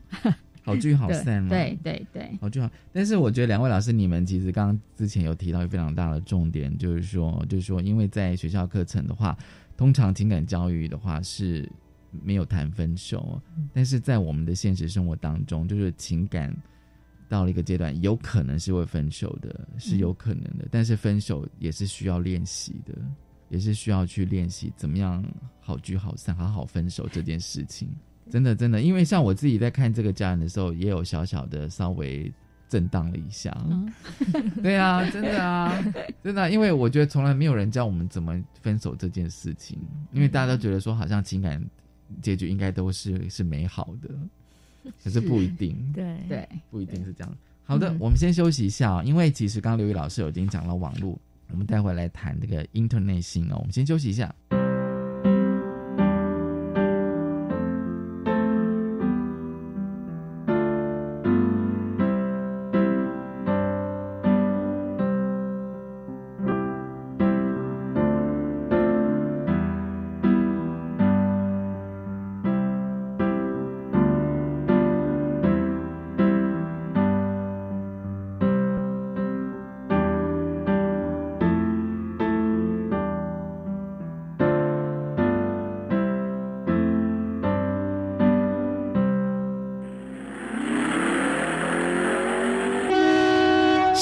好聚好散嘛。对对对，好聚好。但是我觉得两位老师，你们其实刚刚之前有提到一个非常大的重点，就是说，就是说，因为在学校课程的话，通常情感教育的话是没有谈分手，但是在我们的现实生活当中，就是情感。到了一个阶段，有可能是会分手的，是有可能的。但是分手也是需要练习的，也是需要去练习怎么样好聚好散，好好分手这件事情。真的，真的，因为像我自己在看这个家人的时候，也有小小的稍微震荡了一下。对啊，真的啊，真的，因为我觉得从来没有人教我们怎么分手这件事情，因为大家都觉得说好像情感结局应该都是是美好的。可是不一定，对对，不一定是这样。好的，我们先休息一下，因为其实刚刚刘宇老师已经讲了网络，我们待会来谈这个 Internet 性哦。我们先休息一下。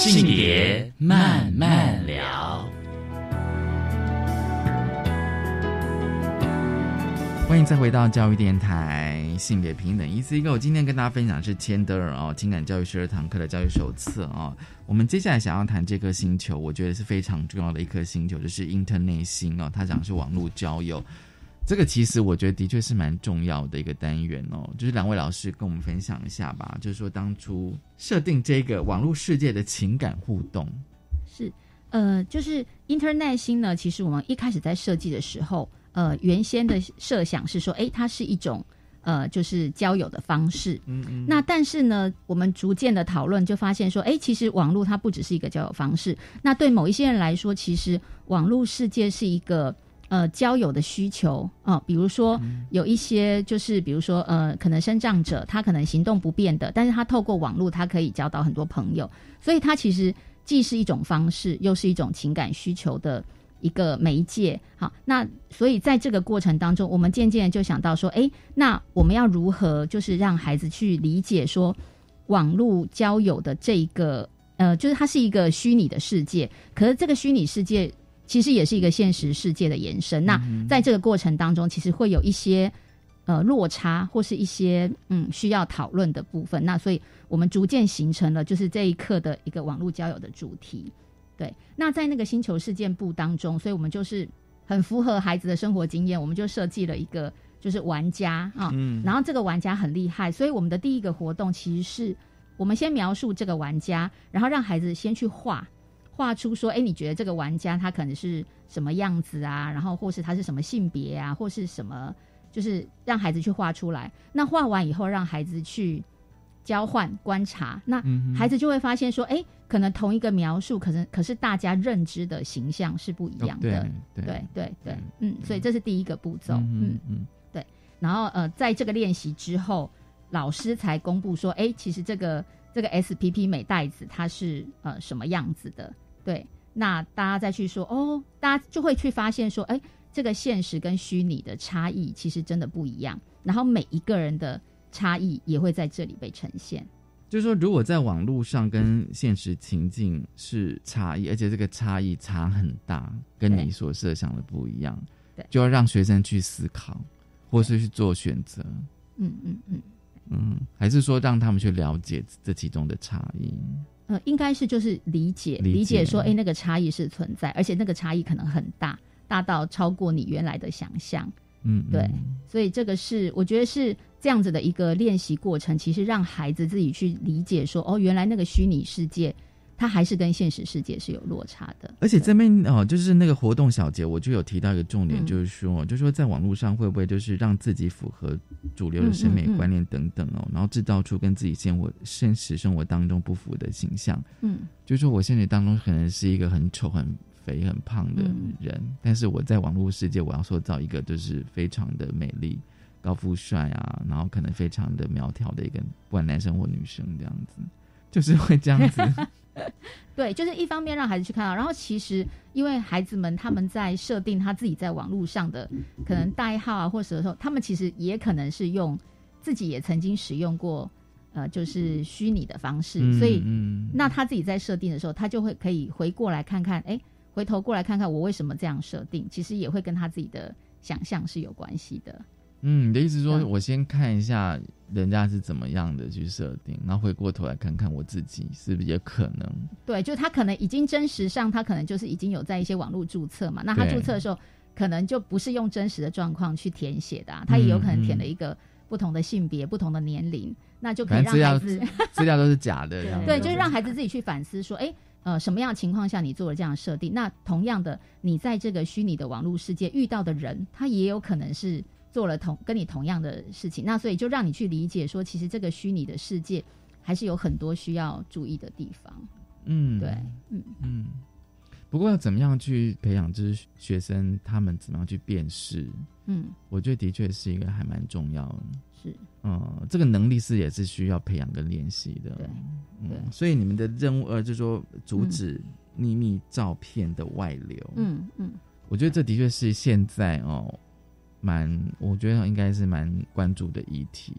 性别慢慢聊，欢迎再回到教育电台性别平等一次一个，我今天跟大家分享是千德尔哦情感教育十二堂课的教育手册哦。我们接下来想要谈这颗星球，我觉得是非常重要的一颗星球，就是 Internet 星哦。它讲是网络交友，这个其实我觉得的确是蛮重要的一个单元哦。就是两位老师跟我们分享一下吧，就是说当初设定这个网络世界的情感互动是呃，就是 Internet 星呢，其实我们一开始在设计的时候。呃，原先的设想是说，哎，它是一种呃，就是交友的方式。嗯嗯。那但是呢，我们逐渐的讨论就发现说，哎，其实网络它不只是一个交友方式。那对某一些人来说，其实网络世界是一个呃交友的需求啊。比如说有一些就是比如说呃，可能生障者他可能行动不便的，但是他透过网络他可以交到很多朋友，所以他其实既是一种方式，又是一种情感需求的。一个媒介，好，那所以在这个过程当中，我们渐渐就想到说，哎，那我们要如何就是让孩子去理解说，网络交友的这一个，呃，就是它是一个虚拟的世界，可是这个虚拟世界其实也是一个现实世界的延伸。那在这个过程当中，其实会有一些呃落差，或是一些嗯需要讨论的部分。那所以我们逐渐形成了就是这一课的一个网络交友的主题。对，那在那个星球事件簿当中，所以我们就是很符合孩子的生活经验，我们就设计了一个就是玩家啊，嗯，然后这个玩家很厉害，所以我们的第一个活动其实是我们先描述这个玩家，然后让孩子先去画，画出说，哎，你觉得这个玩家他可能是什么样子啊？然后或是他是什么性别啊，或是什么就是让孩子去画出来。那画完以后，让孩子去交换观察，那孩子就会发现说，哎、可能同一个描述，可能可是大家认知的形象是不一样的。哦对对对对，嗯，所以这是第一个步骤，嗯嗯嗯对。然后呃，在这个练习之后，老师才公布说，哎，其实这个这个 SPP 美袋子它是呃什么样子的？对，那大家再去说，哦，大家就会去发现说，哎，这个现实跟虚拟的差异其实真的不一样。然后每一个人的差异也会在这里被呈现。就是说，如果在网络上跟现实情境是差异，而且这个差异差很大，跟你所设想的不一样，对就要让学生去思考，或是去做选择，嗯嗯嗯，嗯，还是说让他们去了解这其中的差异？呃，应该是就是理解理解说，哎，那个差异是存在，而且那个差异可能很大，大到超过你原来的想象。嗯，对嗯，所以这个是我觉得是这样子的一个练习过程，其实让孩子自己去理解说，哦，原来那个虚拟世界，它还是跟现实世界是有落差的。而且这边哦，就是那个活动小节，我就有提到一个重点，嗯就是说，就是说在网络上会不会就是让自己符合主流的审美观念等等哦，然后制造出跟自己现活现实生活当中不符的形象。嗯，就是说我现实当中可能是一个很丑、很肥、很胖的嗯人，但是我在网络世界，我要塑造一个就是非常的美丽、高富帅啊，然后可能非常的苗条的一个，不管男生或女生这样子，就是会这样子。对，就是一方面让孩子去看到，然后其实因为孩子们他们在设定他自己在网络上的可能代号啊或者时候，他们其实也可能是用自己也曾经使用过呃就是虚拟的方式，嗯所以嗯那他自己在设定的时候，他就会可以回过来看看，哎，回头过来看看我为什么这样设定，其实也会跟他自己的想象是有关系的。嗯，你的意思说嗯我先看一下人家是怎么样的去设定，然后回过头来看看我自己是不是也可能？对，就他可能已经真实上，他可能就是已经有在一些网络注册嘛。那他注册的时候，可能就不是用真实的状况去填写的、啊，他也有可能填了嗯一个不同的性别、不同的年龄，那就可以让孩子 资料都是假的，对，就是让孩子自己去反思说，哎。呃，什么样的情况下你做了这样的设定？那同样的，你在这个虚拟的网络世界遇到的人，他也有可能是做了同跟你同样的事情。那所以就让你去理解说，其实这个虚拟的世界还是有很多需要注意的地方。嗯，对，嗯嗯。不过要怎么样去培养，就是学生他们怎么样去辨识？嗯，我觉得的确是一个还蛮重要的。是，嗯，这个能力是也是需要培养跟练习的。对，嗯，所以你们的任务呃，就是说阻止秘密照片的外流。嗯嗯，我觉得这的确是现在哦，蛮我觉得应该是蛮关注的议题。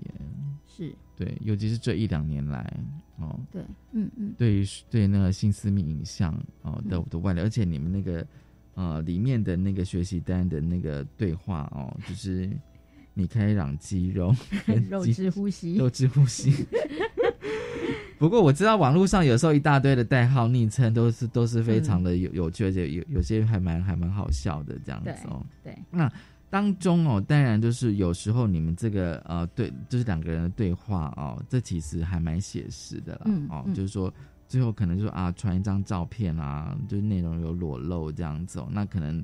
是对，尤其是这一两年来哦，对，嗯嗯，对于对那个性私密影像哦的嗯的外流，而且你们那个呃里面的那个学习单的那个对话哦，就是米开朗肌肉 跟肉基质呼吸肉质呼吸。不过我知道网络上有时候一大堆的代号昵称都是都是非常的有有趣，而且有有些还蛮还蛮好笑的这样子哦。对，那当中哦，当然就是有时候你们这个呃对，就是两个人的对话哦，这其实还蛮写实的啦。哦，就是说最后可能就是啊传一张照片啊，就是内容有裸露这样子哦，那可能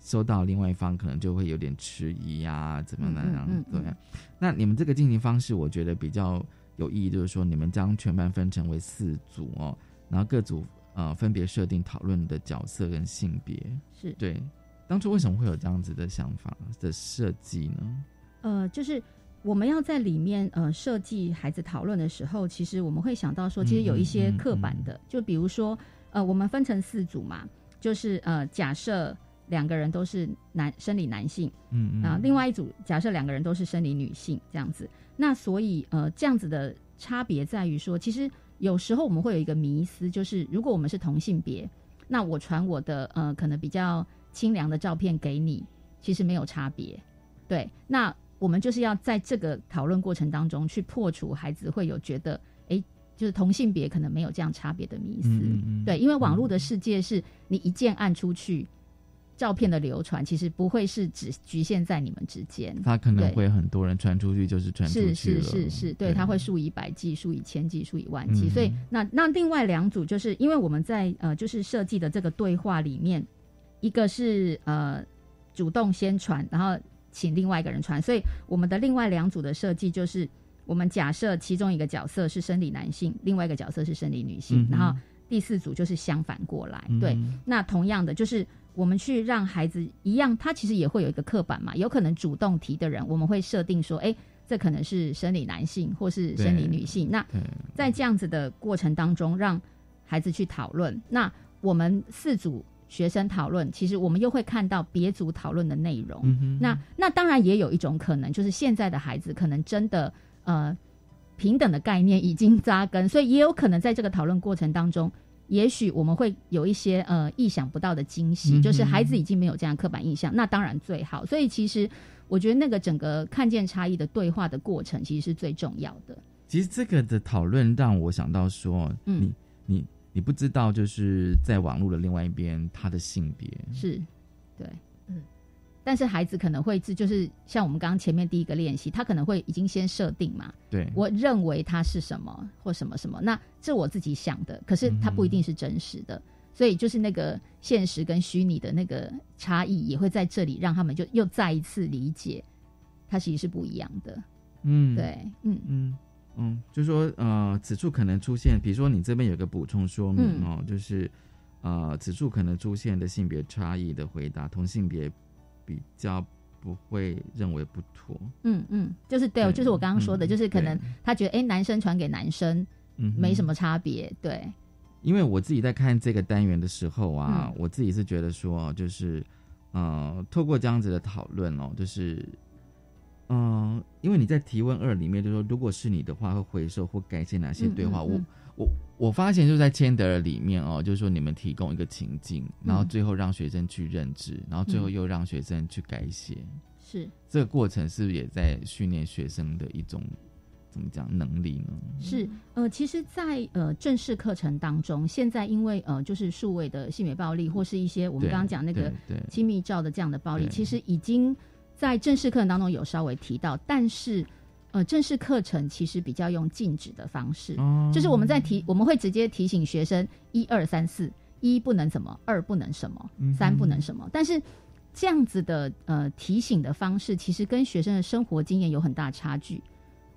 收到另外一方可能就会有点迟疑啊，怎么样嗯嗯这样嗯对。那你们这个进行方式，我觉得比较有意义，就是说你们将全班分成为四组哦，然后各组呃分别设定讨论的角色跟性别。是对，当初为什么会有这样子的想法的设计呢？呃，就是我们要在里面呃设计孩子讨论的时候，其实我们会想到说，其实有一些刻板的，就比如说呃，我们分成四组嘛，就是呃，假设两个人都是男生理男性，嗯啊、另外一组假设两个人都是生理女性这样子，那所以呃这样子的差别在于说，其实有时候我们会有一个迷思，就是如果我们是同性别，那我传我的呃可能比较清凉的照片给你，其实没有差别。对，那我们就是要在这个讨论过程当中去破除孩子会有觉得，哎，就是同性别可能没有这样差别的迷思。嗯嗯嗯对，因为网络的世界是你一键按出去。照片的流传其实不会是只局限在你们之间，它可能会很多人传出去，就是传出去是了。是是是，对，它会数以百计、数以千计、数以万计。嗯所以那那另外两组，就是因为我们在呃就是设计的这个对话里面，一个是呃主动先传，然后请另外一个人传。所以我们的另外两组的设计就是，我们假设其中一个角色是生理男性，另外一个角色是生理女性，嗯然后第四组就是相反过来。嗯对，那同样的就是我们去让孩子一样，他其实也会有一个刻板嘛，有可能主动提的人，我们会设定说，哎。这可能是生理男性或是生理女性。那在这样子的过程当中，让孩子去讨论。那我们四组学生讨论，其实我们又会看到别组讨论的内容。嗯那那当然也有一种可能，就是现在的孩子可能真的呃平等的概念已经扎根，所以也有可能在这个讨论过程当中。也许我们会有一些呃意想不到的惊喜，嗯就是孩子已经没有这样刻板印象，那当然最好。所以其实我觉得那个整个看见差异的对话的过程，其实是最重要的。其实这个的讨论让我想到说，嗯你你你不知道，就是在网络的另外一边，他的性别。是，对，嗯。但是孩子可能会是就是像我们刚刚前面第一个练习，他可能会已经先设定嘛，对。我认为他是什么或什么什么，那这我自己想的，可是他不一定是真实的，所以就是那个现实跟虚拟的那个差异，也会在这里让他们就又再一次理解，它其实是不一样的。嗯，对，嗯。嗯嗯，就说呃，此处可能出现，比如说你这边有个补充说明嗯。哦，就是呃，此处可能出现的性别差异的回答，同性别比较不会认为不妥。嗯嗯，就是对，对就是我刚刚说的，嗯就是可能他觉得哎，男生传给男生嗯没什么差别，对，因为我自己在看这个单元的时候啊，嗯。我自己是觉得说，就是呃，透过这样子的讨论哦，就是嗯、呃因为你在提问二里面就说，如果是你的话，会回收或改写哪些对话？嗯嗯嗯我我我发现就在千德尔里面哦，就是说你们提供一个情境，然后最后让学生去认知，然后最后嗯又让学生去改写，是这个过程是不是也在训练学生的一种怎么讲能力呢？是，呃，其实在，呃正式课程当中，现在因为呃就是数位的性别暴力，或是一些我们对刚刚讲那个亲密照的这样的暴力，其实已经在正式课程当中有稍微提到，但是呃正式课程其实比较用禁止的方式，哦就是我们在提，我们会直接提醒学生一二三四，一不能怎么，二不能什么嗯，三不能什么，但是。这样子的呃提醒的方式，其实跟学生的生活经验有很大差距。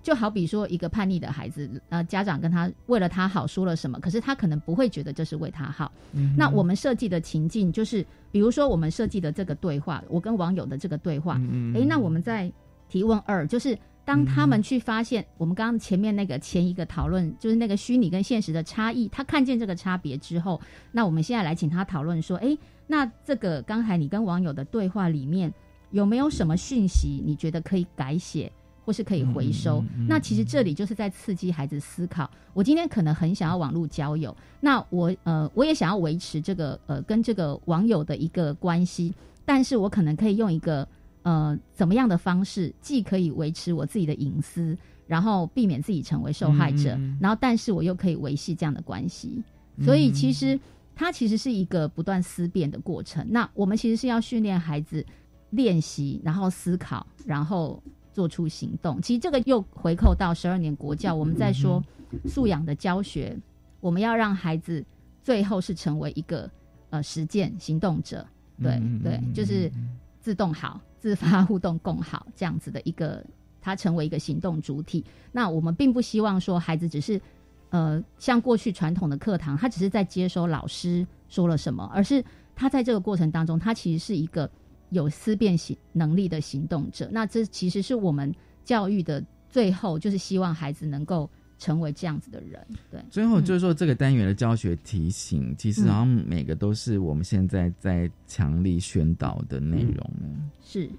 就好比说，一个叛逆的孩子，呃，家长跟他为了他好说了什么，可是他可能不会觉得这是为他好。嗯那我们设计的情境就是，比如说我们设计的这个对话，我跟网友的这个对话，嗯诶，那我们在提问二，就是当他们去发现我们刚刚前面那个前一个讨论，就是那个虚拟跟现实的差异，他看见这个差别之后，那我们现在来请他讨论说，诶，那这个刚才你跟网友的对话里面有没有什么讯息，你觉得可以改写？或是可以回收，嗯嗯嗯那其实这里就是在刺激孩子思考。我今天可能很想要网络交友，那我呃我也想要维持这个呃跟这个网友的一个关系，但是我可能可以用一个呃怎么样的方式，既可以维持我自己的隐私，然后避免自己成为受害者，然后但是我又可以维系这样的关系。所以其实它其实是一个不断思辨的过程。那我们其实是要训练孩子练习，然后思考，然后做出行动。其实这个又回扣到十二年国教，我们在说素养的教学，我们要让孩子最后是成为一个呃实践行动者。对对，嗯就是自动好、自发互动共好这样子的一个，他成为一个行动主体。那我们并不希望说孩子只是呃像过去传统的课堂，他只是在接收老师说了什么，而是他在这个过程当中，他其实是一个有思辨行能力的行动者。那这其实是我们教育的最后，就是希望孩子能够成为这样子的人。对，最后就是说，这个单元的教学提醒，其实好像每个都是我们现在在强力宣导的内容呢。是，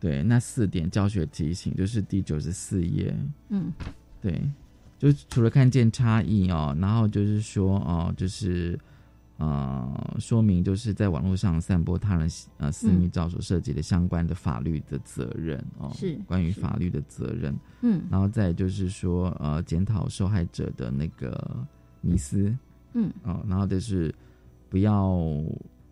对，那四点教学提醒就是第九十四页。嗯，对，就除了看见差异哦，然后就是说哦，就是呃，说明就是在网络上散播他人呃私密照所涉及的相关的法律的责任哦，是关于法律的责任。嗯然后再就是说呃，检讨受害者的那个迷思。嗯哦，然后就是不要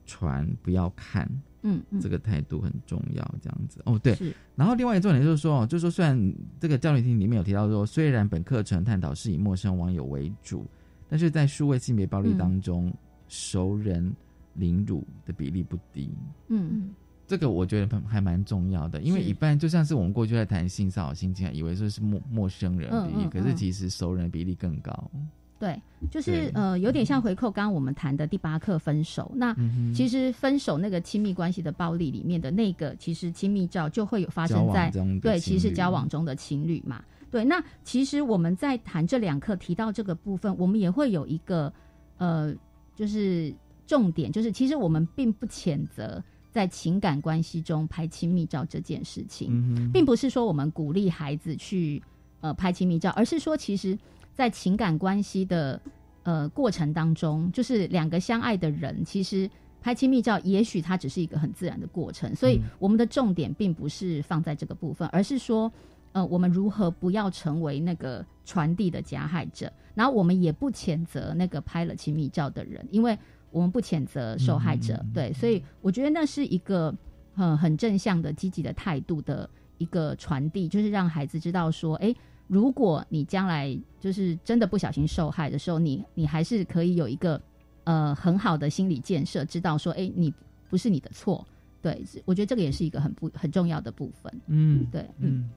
传，不要看，嗯嗯这个态度很重要，这样子。哦，对。然后另外一个重点就是说，哦，就是说，虽然这个教育厅里面有提到说，虽然本课程探讨是以陌生网友为主，但是在数位性别暴力嗯当中，熟人凌辱的比例不低。嗯这个我觉得还蛮重要的，因为一般就像是我们过去在谈性骚扰、性侵害，以为说是陌陌生人比例，嗯嗯嗯可是其实熟人比例更高。对，就是呃，有点像回扣刚刚我们谈的第八课分手。那嗯其实分手那个亲密关系的暴力里面的那个，其实亲密照就会有发生在对，其实交往中的情侣嘛。对，那其实我们在谈这两课提到这个部分，我们也会有一个呃，就是重点，就是其实我们并不谴责在情感关系中拍亲密照这件事情。嗯并不是说我们鼓励孩子去呃拍亲密照，而是说其实，在情感关系的呃过程当中，就是两个相爱的人，其实拍亲密照，也许它只是一个很自然的过程。所以嗯我们的重点并不是放在这个部分，而是说。呃，我们如何不要成为那个传递的加害者？然后我们也不谴责那个拍了亲密照的人，因为我们不谴责受害者。嗯对，所以我觉得那是一个很很正向的、积极的态度的一个传递，就是让孩子知道说，哎，如果你将来就是真的不小心受害的时候，你你还是可以有一个呃很好的心理建设，知道说，哎，你不是你的错。对，我觉得这个也是一个很不很重要的部分。嗯，对，嗯，嗯，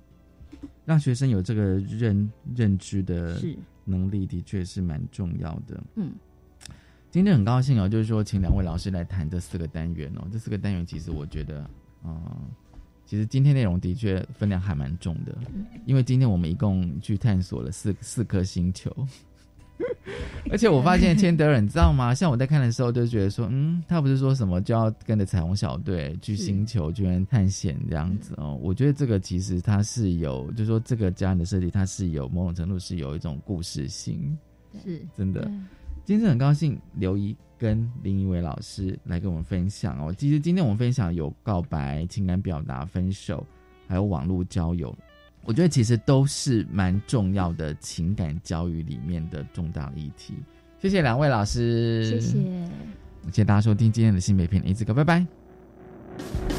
让学生有这个认认知的能力，的确是蛮重要的。嗯，今天很高兴哦，就是说请两位老师来谈这四个单元哦。这四个单元其实我觉得，嗯、其实今天内容的确分量还蛮重的，因为今天我们一共去探索了四四颗星球。而且我发现千德尔，你知道吗？像我在看的时候，就觉得说，嗯，他不是说什么就要跟着彩虹小队去星球居然探险这样子哦。我觉得这个其实它是有，就是说这个家人的设计，它是有某种程度是有一种故事性，是真的。今天很高兴刘怡跟林一伟老师来跟我们分享哦。其实今天我们分享有告白、情感表达、分手，还有网络交友，我觉得其实都是蛮重要的情感教育里面的重大议题。谢谢两位老师，谢谢。谢谢大家收听今天的新北片，一字哥，拜拜。